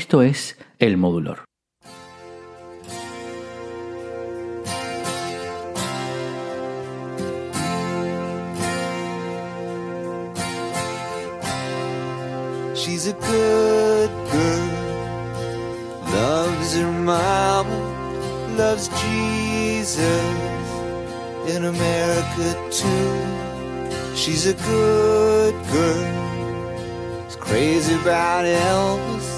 Esto es El Modulor. She's a good girl, loves her mama, loves Jesus in America too. She's a good girl, is crazy about Elvis,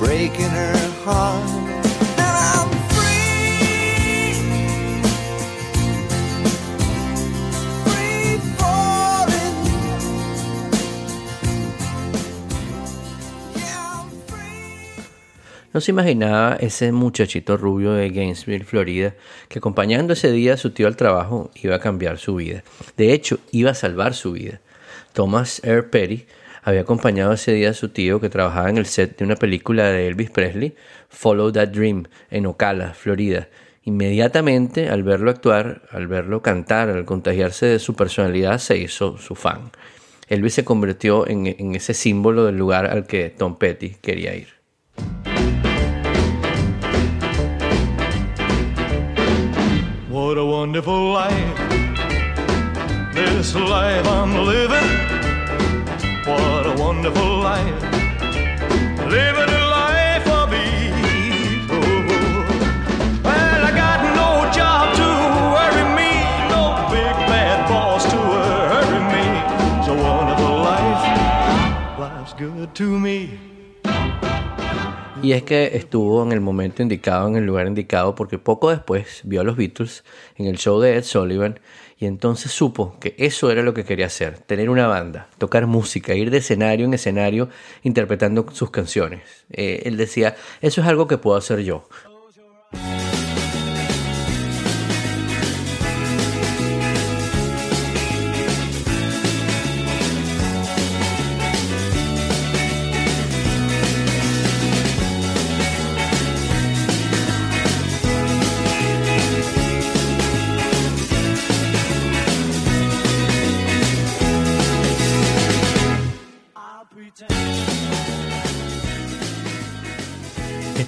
breaking her heart. No se imaginaba ese muchachito rubio de Gainesville, Florida, que acompañando ese día a su tío al trabajo iba a cambiar su vida. De hecho, iba a salvar su vida. Thomas R. Petty había acompañado ese día a su tío que trabajaba en el set de una película de Elvis Presley, Follow That Dream, en Ocala, Florida. Inmediatamente, al verlo actuar, al verlo cantar, al contagiarse de su personalidad, se hizo su fan. Elvis se convirtió en, en ese símbolo del lugar al que Tom Petty quería ir. What a wonderful life. This life I'm living. What a wonderful life. Living Y es que estuvo en el momento indicado, en el lugar indicado, porque poco después vio a los Beatles en el show de Ed Sullivan y entonces supo que eso era lo que quería hacer, tener una banda, tocar música, ir de escenario en escenario interpretando sus canciones. Eh, él decía, eso es algo que puedo hacer yo.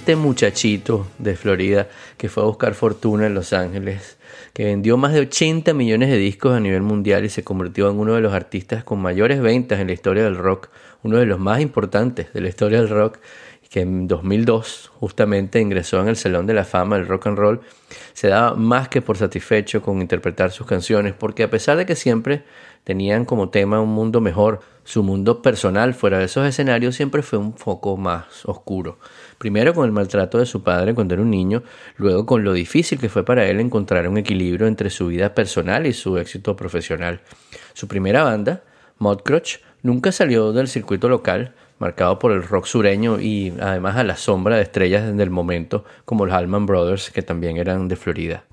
Este muchachito de Florida que fue a buscar fortuna en Los Ángeles, que vendió más de 80 millones de discos a nivel mundial y se convirtió en uno de los artistas con mayores ventas en la historia del rock, uno de los más importantes de la historia del rock, que en 2002 justamente ingresó en el Salón de la Fama del Rock and Roll, se daba más que por satisfecho con interpretar sus canciones, porque a pesar de que siempre tenían como tema un mundo mejor, su mundo personal fuera de esos escenarios siempre fue un foco más oscuro. Primero con el maltrato de su padre cuando era un niño, luego con lo difícil que fue para él encontrar un equilibrio entre su vida personal y su éxito profesional. Su primera banda, Mudcrutch, nunca salió del circuito local, marcado por el rock sureño y además a la sombra de estrellas del momento como los Allman Brothers, que también eran de Florida.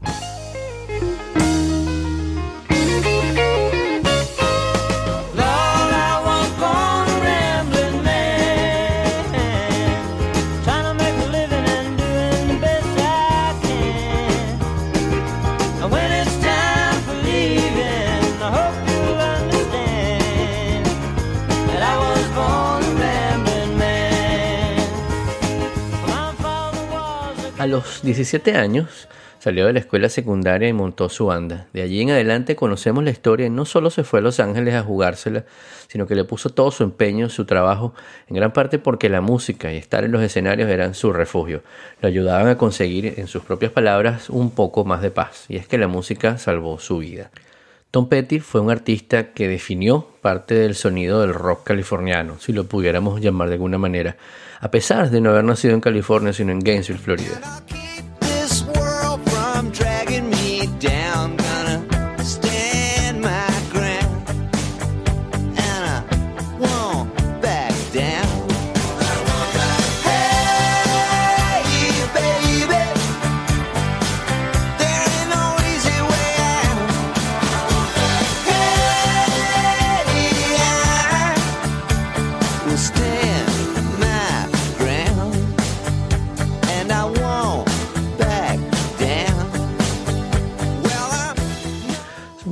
A los 17 años salió de la escuela secundaria y montó su banda. De allí en adelante conocemos la historia y no solo se fue a Los Ángeles a jugársela, sino que le puso todo su empeño, su trabajo, en gran parte porque la música y estar en los escenarios eran su refugio. Lo ayudaban a conseguir, en sus propias palabras, un poco más de paz. Y es que la música salvó su vida. Tom Petty fue un artista que definió parte del sonido del rock californiano, si lo pudiéramos llamar de alguna manera, a pesar de no haber nacido en California, sino en Gainesville, Florida.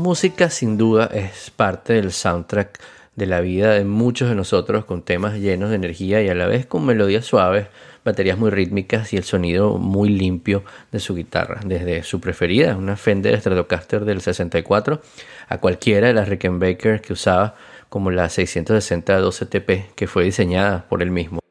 Música sin duda es parte del soundtrack de la vida de muchos de nosotros con temas llenos de energía y a la vez con melodías suaves, baterías muy rítmicas y el sonido muy limpio de su guitarra, desde su preferida, una Fender Stratocaster del 64, a cualquiera de las Rickenbacker que usaba como la 660 12TP que fue diseñada por él mismo.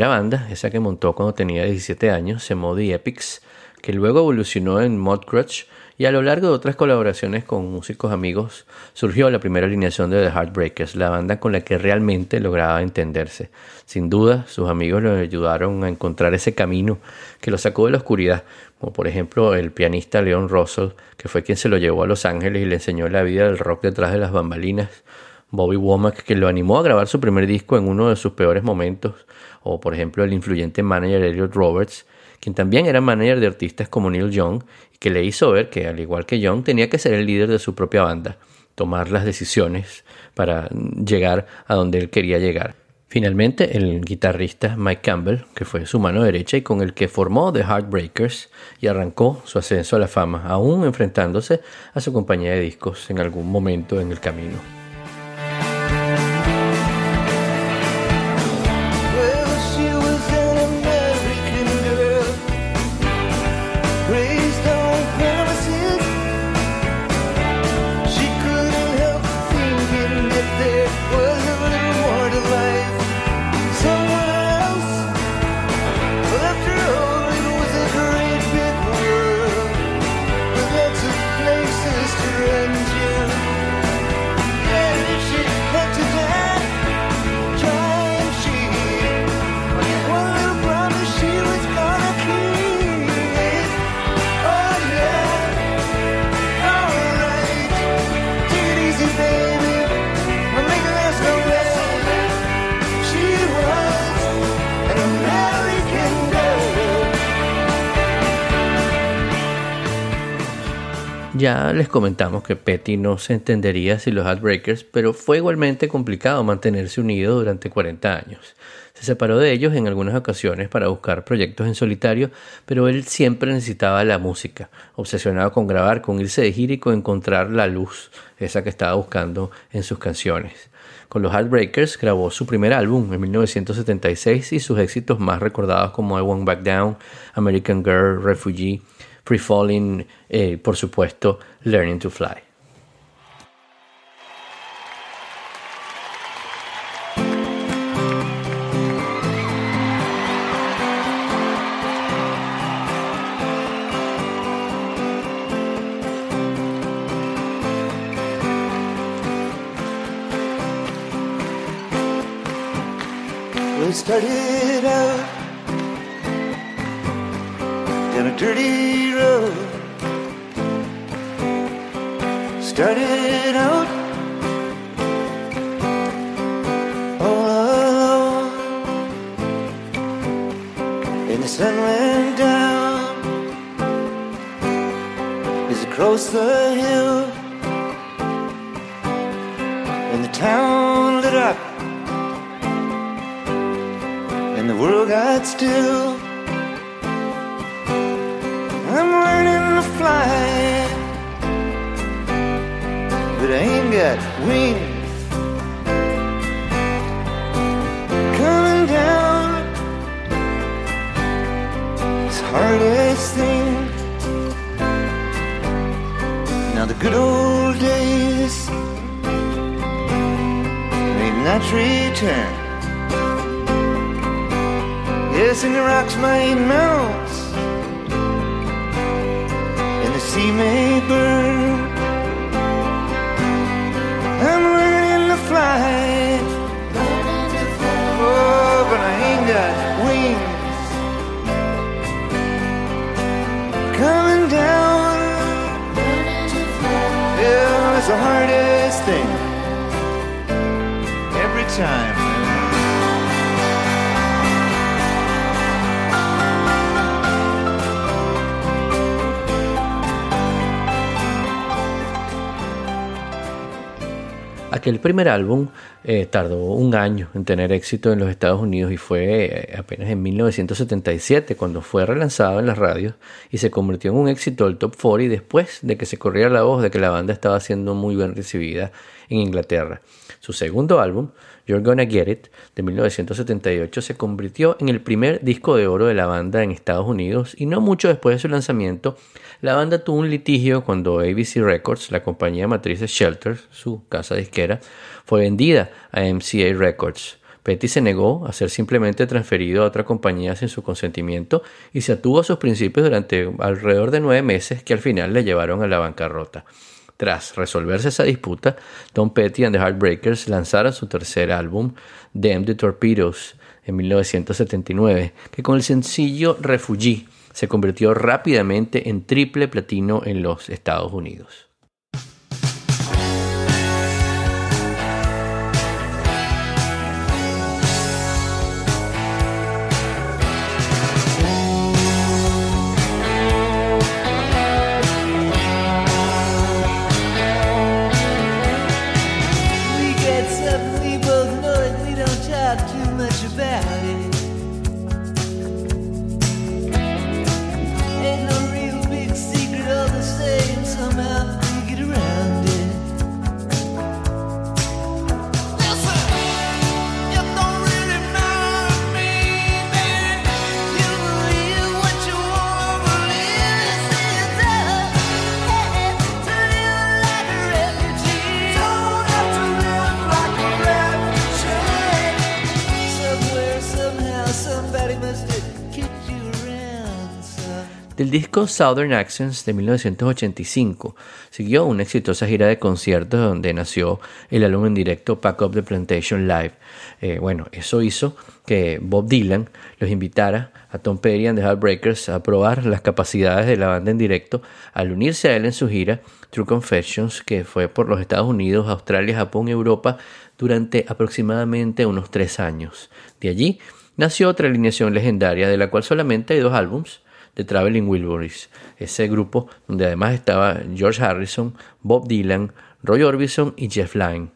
La banda, esa que montó cuando tenía 17 años, se llamó Epics, que luego evolucionó en Mudcrutch y a lo largo de otras colaboraciones con músicos amigos surgió la primera alineación de The Heartbreakers, la banda con la que realmente lograba entenderse. Sin duda, sus amigos le ayudaron a encontrar ese camino que lo sacó de la oscuridad, como por ejemplo el pianista Leon Russell, que fue quien se lo llevó a Los Ángeles y le enseñó la vida del rock detrás de las bambalinas. Bobby Womack, que lo animó a grabar su primer disco en uno de sus peores momentos, o por ejemplo el influyente manager Elliot Roberts, quien también era manager de artistas como Neil Young que le hizo ver que, al igual que Young, tenía que ser el líder de su propia banda, tomar las decisiones para llegar a donde él quería llegar. Finalmente, el guitarrista Mike Campbell, que fue su mano derecha y con el que formó The Heartbreakers y arrancó su ascenso a la fama, aún enfrentándose a su compañía de discos en algún momento en el camino. Ya les comentamos que Petty no se entendería sin los Heartbreakers, pero fue igualmente complicado mantenerse unido durante 40 años. Se separó de ellos en algunas ocasiones para buscar proyectos en solitario, pero él siempre necesitaba la música, obsesionado con grabar, con irse de gira y con encontrar la luz, esa que estaba buscando en sus canciones. Con los Heartbreakers grabó su primer álbum en 1976 y sus éxitos más recordados como I Won't Back Down, American Girl, Refugee, Free Falling, eh, por supuesto, Learning to Fly. Started out dirty road. Started out all alone, and the sun went down as across the hill, and the town lit up and the world got still. Got wings. Coming down, it's hardest thing. Now the good old days may not return. Yes, and the rocks might melt, and the sea may burn. Aquel primer álbum eh, tardó un año en tener éxito en los Estados Unidos y fue eh, apenas en 1977 cuando fue relanzado en las radios y se convirtió en un éxito del top 40 después de que se corriera la voz de que la banda estaba siendo muy bien recibida en Inglaterra. Su segundo álbum, You're Gonna Get It, de 1978, se convirtió en el primer disco de oro de la banda en Estados Unidos y no mucho después de su lanzamiento, la banda tuvo un litigio cuando ABC Records, la compañía matriz de Shelter, su casa disquera, fue vendida a MCA Records. Petty se negó a ser simplemente transferido a otra compañía sin su consentimiento y se atuvo a sus principios durante alrededor de nueve meses que al final le llevaron a la bancarrota. Tras resolverse esa disputa, Tom Petty and the Heartbreakers lanzaron su tercer álbum, Damn the Torpedoes, en 1979, que con el sencillo Refugee se convirtió rápidamente en triple platino en los Estados Unidos. Del disco Southern Accents de 1985 siguió una exitosa gira de conciertos donde nació el álbum en directo Pack Up the Plantation Live. Eh, bueno, eso hizo que Bob Dylan los invitara a Tom Petty and the Heartbreakers a probar las capacidades de la banda en directo al unirse a él en su gira True Confessions, que fue por los Estados Unidos, Australia, Japón Europa durante aproximadamente unos tres años. De allí nació otra alineación legendaria de la cual solamente hay dos álbums, The Traveling Wilburys, ese grupo donde además estaba George Harrison, Bob Dylan, Roy Orbison y Jeff Lynne.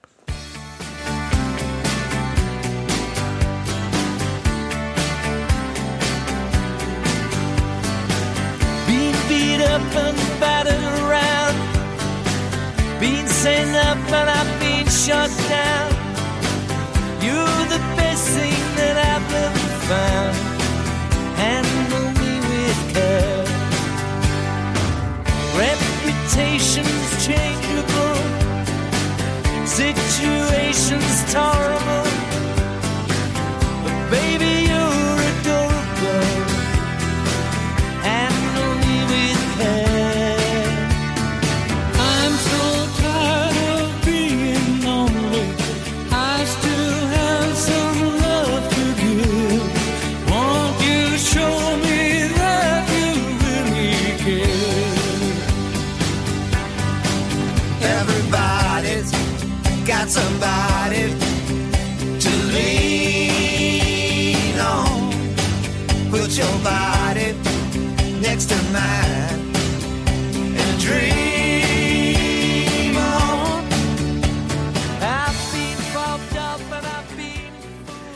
The best thing that I've ever found. Reputation's changeable. Situation's tolerable.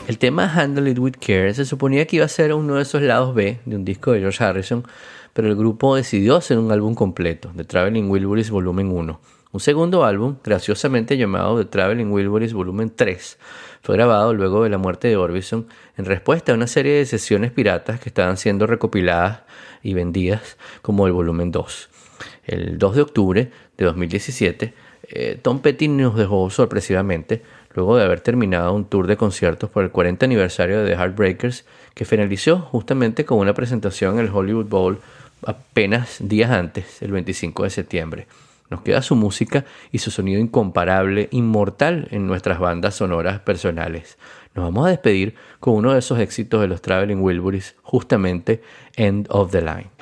El tema Handle It With Care se suponía que iba a ser uno de esos lados B de un disco de George Harrison, pero el grupo decidió hacer un álbum completo, The Traveling Wilburys Volumen 1. Un segundo álbum, graciosamente llamado The Traveling Wilburys Volumen 3, fue grabado luego de la muerte de Orbison en respuesta a una serie de sesiones piratas que estaban siendo recopiladas y vendidas como el volumen 2. El 2 de octubre de 2017, eh, Tom Petty nos dejó sorpresivamente luego de haber terminado un tour de conciertos por el 40 aniversario de The Heartbreakers, que finalizó justamente con una presentación en el Hollywood Bowl apenas días antes, el 25 de septiembre. Nos queda su música y su sonido incomparable, inmortal en nuestras bandas sonoras personales. Nos vamos a despedir con uno de esos éxitos de los Traveling Wilburys, justamente End of the Line.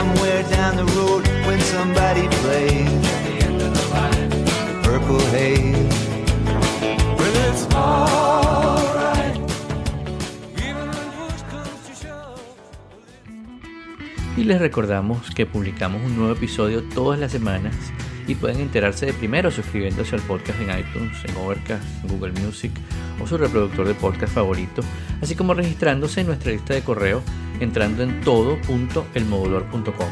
Somewhere down the road. Y les recordamos que publicamos un nuevo episodio todas las semanas y pueden enterarse de primero suscribiéndose al podcast en iTunes, en Overcast, Google Music o su reproductor de podcast favorito, así como registrándose en nuestra lista de correo entrando en todo.elmodulor.com.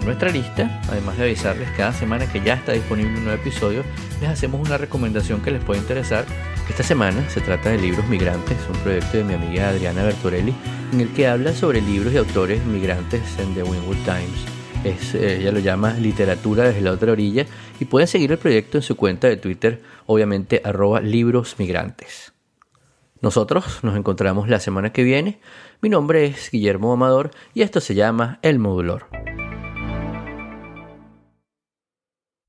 En nuestra lista, además de avisarles cada semana que ya está disponible un nuevo episodio, les hacemos una recomendación que les puede interesar. Esta semana se trata de Libros Migrantes, un proyecto de mi amiga Adriana Bertorelli, en el que habla sobre libros y autores migrantes en The Wynwood Times. Es, eh, ella lo llama literatura desde la otra orilla y pueden seguir el proyecto en su cuenta de Twitter, obviamente arroba libros migrantes. Nosotros nos encontramos la semana que viene. Mi nombre es Guillermo Amador y esto se llama El Modulor.